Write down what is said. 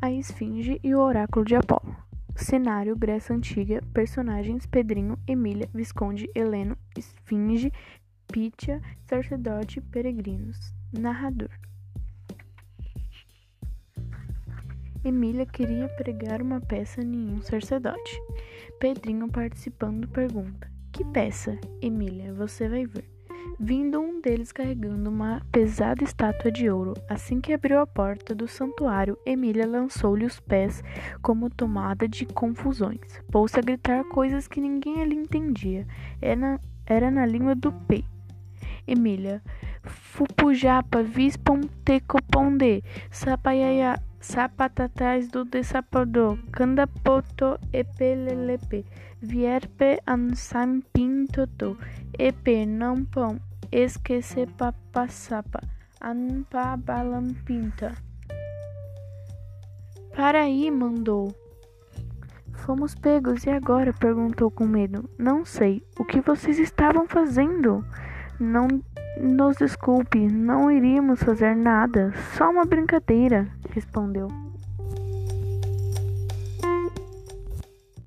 a Esfinge e o Oráculo de Apolo. Cenário: Grécia Antiga. Personagens: Pedrinho, Emília, Visconde, Heleno, Esfinge, Pítia, Sacerdote, Peregrinos. Narrador: Emília queria pregar uma peça em um sacerdote. Pedrinho, participando, pergunta: Que peça? Emília, você vai ver vindo um deles carregando uma pesada estátua de ouro. Assim que abriu a porta do santuário, Emília lançou-lhe os pés como tomada de confusões. Pôs-se a gritar coisas que ninguém ali entendia. Era, era na língua do P. Emília. Fupujapa, vispam tecoponde, sapaiaia, sapatatais do desapador, candapoto epelelepe, vierpe ansampintoto, epe pão, esquecer papasapa, anpabalampinta. Para aí, mandou. Fomos pegos e agora? perguntou com medo. Não sei. O que vocês estavam fazendo? Não nos desculpe, não iríamos fazer nada. Só uma brincadeira, respondeu.